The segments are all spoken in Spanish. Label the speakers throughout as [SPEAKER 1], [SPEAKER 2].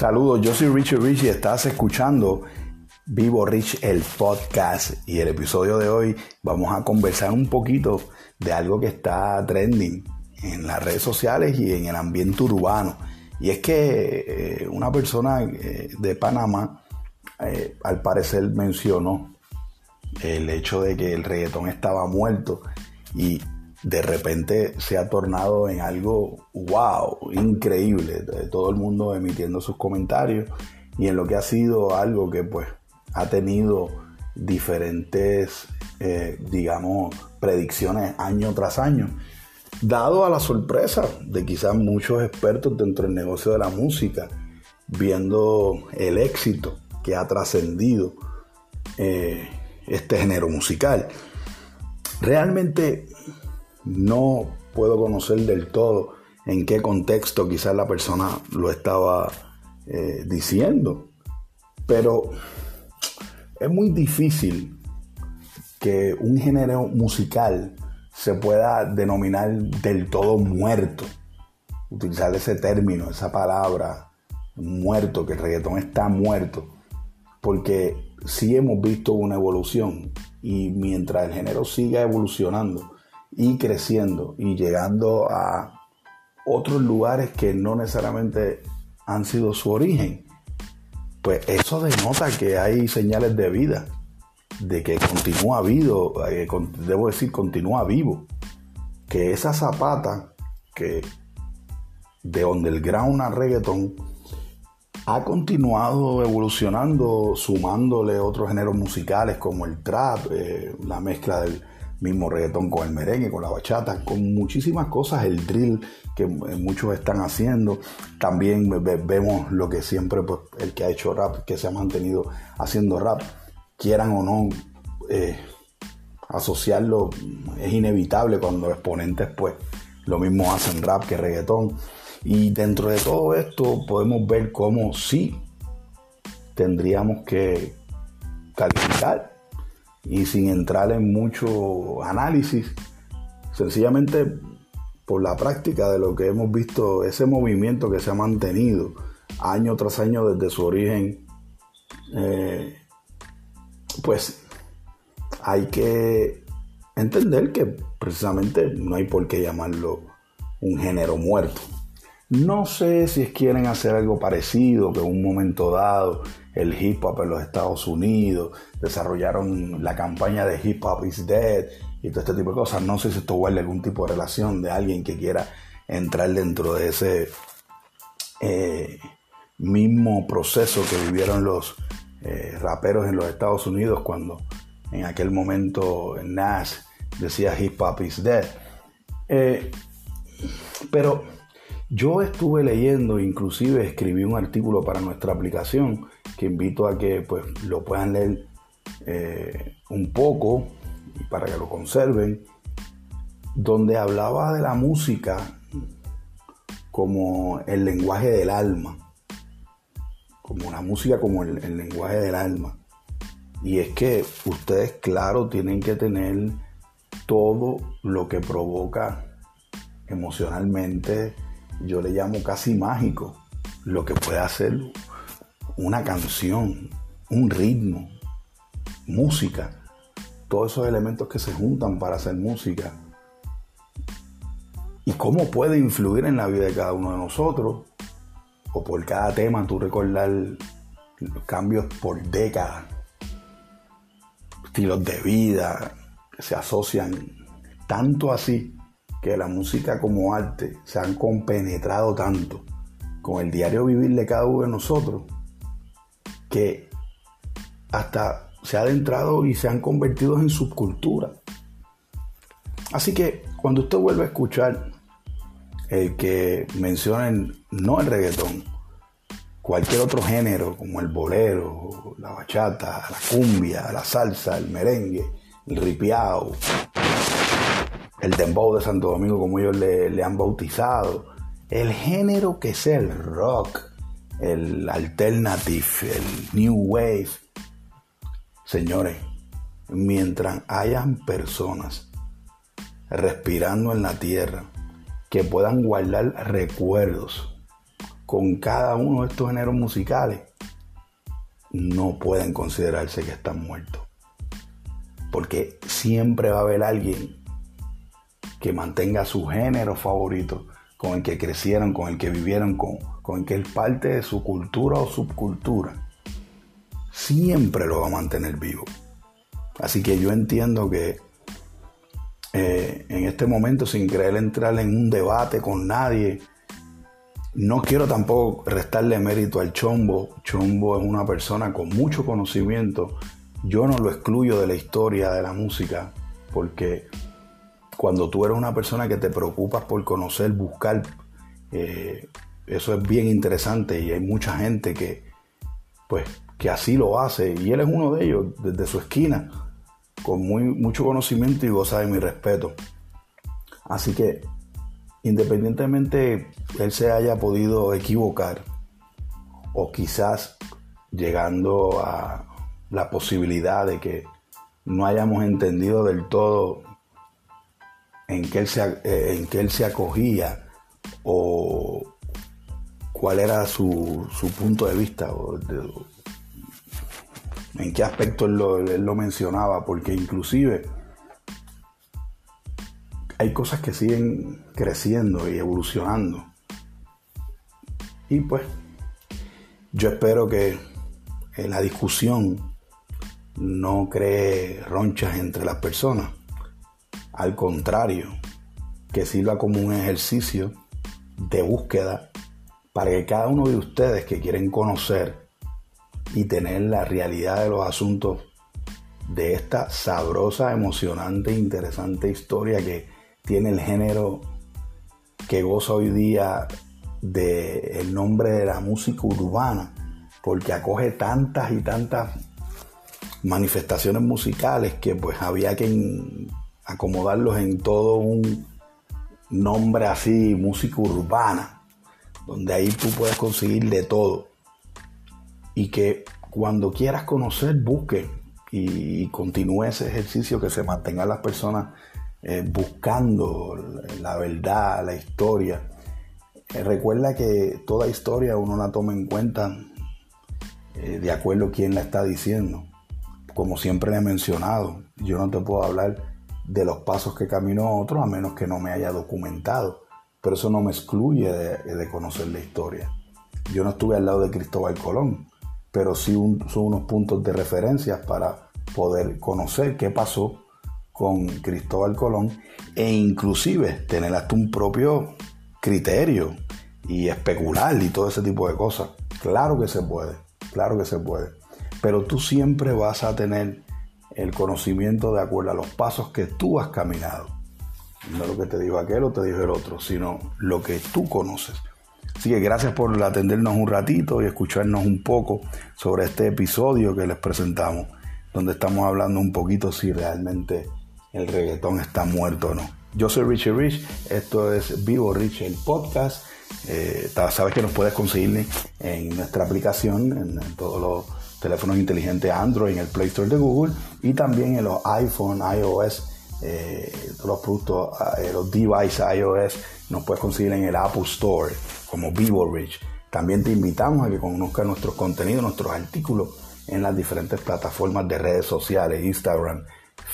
[SPEAKER 1] Saludos, yo soy Richie Rich y estás escuchando Vivo Rich el podcast y el episodio de hoy vamos a conversar un poquito de algo que está trending en las redes sociales y en el ambiente urbano. Y es que eh, una persona eh, de Panamá eh, al parecer mencionó el hecho de que el reggaetón estaba muerto y de repente se ha tornado en algo wow, increíble. Todo el mundo emitiendo sus comentarios y en lo que ha sido algo que pues ha tenido diferentes, eh, digamos, predicciones año tras año, dado a la sorpresa de quizás muchos expertos dentro del negocio de la música, viendo el éxito que ha trascendido eh, este género musical. Realmente no puedo conocer del todo en qué contexto quizás la persona lo estaba eh, diciendo, pero es muy difícil que un género musical se pueda denominar del todo muerto. Utilizar ese término, esa palabra, muerto, que el reggaetón está muerto. Porque sí hemos visto una evolución y mientras el género siga evolucionando y creciendo y llegando a otros lugares que no necesariamente han sido su origen, pues eso denota que hay señales de vida, de que continúa vivo, eh, debo decir, continúa vivo. Que esa zapata que de underground a reggaeton ha continuado evolucionando, sumándole otros géneros musicales como el trap, eh, la mezcla del mismo reggaetón con el merengue, con la bachata, con muchísimas cosas, el drill que muchos están haciendo. También vemos lo que siempre, pues, el que ha hecho rap, que se ha mantenido haciendo rap, quieran o no, eh, asociarlo es inevitable cuando exponentes, pues, lo mismo hacen rap que reggaetón. Y dentro de todo esto podemos ver cómo sí tendríamos que calificar y sin entrar en mucho análisis, sencillamente por la práctica de lo que hemos visto, ese movimiento que se ha mantenido año tras año desde su origen, eh, pues hay que entender que precisamente no hay por qué llamarlo un género muerto. No sé si quieren hacer algo parecido, que en un momento dado el hip hop en los Estados Unidos, desarrollaron la campaña de Hip Hop is Dead y todo este tipo de cosas. No sé si esto guarda algún tipo de relación de alguien que quiera entrar dentro de ese eh, mismo proceso que vivieron los eh, raperos en los Estados Unidos cuando en aquel momento Nash decía Hip Hop is Dead. Eh, pero yo estuve leyendo, inclusive escribí un artículo para nuestra aplicación que invito a que pues, lo puedan leer eh, un poco para que lo conserven, donde hablaba de la música como el lenguaje del alma, como la música como el, el lenguaje del alma. Y es que ustedes, claro, tienen que tener todo lo que provoca emocionalmente yo le llamo casi mágico, lo que puede hacer una canción, un ritmo, música, todos esos elementos que se juntan para hacer música. Y cómo puede influir en la vida de cada uno de nosotros, o por cada tema tú recordar los cambios por décadas, estilos de vida que se asocian tanto así que la música como arte se han compenetrado tanto con el diario vivir de cada uno de nosotros que hasta se ha adentrado y se han convertido en subcultura. Así que cuando usted vuelve a escuchar el que mencionen no el reggaetón, cualquier otro género como el bolero, la bachata, la cumbia, la salsa, el merengue, el ripiao, el dembow de Santo Domingo, como ellos le, han bautizado, el género que sea el rock, el alternative, el new wave. Señores, mientras hayan personas respirando en la tierra que puedan guardar recuerdos con cada uno de estos géneros musicales, no pueden considerarse que están muertos. Porque siempre va a haber alguien que mantenga su género favorito, con el que crecieron, con el que vivieron, con, con el que es parte de su cultura o subcultura. Siempre lo va a mantener vivo. Así que yo entiendo que eh, en este momento, sin querer entrar en un debate con nadie, no quiero tampoco restarle mérito al Chombo. Chombo es una persona con mucho conocimiento. Yo no lo excluyo de la historia de la música, porque cuando tú eres una persona que te preocupas por conocer, buscar, eh, eso es bien interesante y hay mucha gente que, pues, que así lo hace y él es uno de ellos desde su esquina, con muy, mucho conocimiento y goza de mi respeto. Así que independientemente él se haya podido equivocar o quizás llegando a la posibilidad de que no hayamos entendido del todo en se, eh, él se acogía o cuál era su, punto de vista o en qué aspecto él lo mencionaba, porque inclusive hay cosas que siguen creciendo y evolucionando. Y pues yo espero que la discusión no cree ronchas entre las personas. Al contrario, que sirva como un ejercicio de búsqueda para que cada uno de ustedes que quieren conocer y tener la realidad de los asuntos de esta sabrosa, emocionante, interesante historia que tiene el género que goza hoy día del nombre de la música urbana, porque acoge tantas y tantas manifestaciones musicales que pues había que acomodarlos en todo un nombre así, música urbana, donde ahí tú puedes conseguir de todo. Y que cuando quieras conocer, busque y continúe ese ejercicio que se mantenga las personas eh, buscando la verdad, la historia. Eh, recuerda que toda historia uno la toma en cuenta eh, de acuerdo a quién la está diciendo. Como siempre le he mencionado, yo no te puedo hablar de los pasos que caminó otro a menos que no me haya documentado. Pero eso no me excluye de, conocer la historia. Yo no estuve al lado de Cristóbal Colón, pero sí son unos puntos de referencia para poder conocer qué pasó con Cristóbal Colón e inclusive tener hasta un propio criterio y especular y todo ese tipo de cosas. Claro que se puede, claro que se puede. Pero tú siempre vas a tener el conocimiento de acuerdo a los pasos que tú has caminado. No lo que te dijo aquel o te dijo el otro, sino lo que tú conoces. Así que gracias por atendernos un ratito y escucharnos un poco sobre este episodio que les presentamos, donde estamos hablando un poquito si realmente el reggaetón está muerto o no. Yo soy Richie Rich, esto es Vivo Rich, el podcast. Eh, sabes que nos puedes conseguir en nuestra aplicación, en, todos los teléfonos inteligentes Android, en el Play Store de Google y también en los iPhone, iOS, eh, los productos, eh, los devices iOS, nos puedes conseguir en el Apple Store como Vivo Rich. También te invitamos a que conozcas nuestros contenidos, nuestros artículos en las diferentes plataformas de redes sociales, Instagram,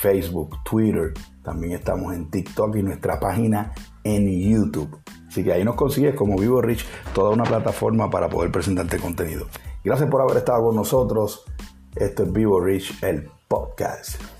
[SPEAKER 1] Facebook, Twitter, también estamos en TikTok y nuestra página en YouTube. Así que ahí nos consigues como Vivo Rich, toda una plataforma para poder presentarte contenido. Gracias por haber estado con nosotros. Esto es Vivo Rich, el podcast.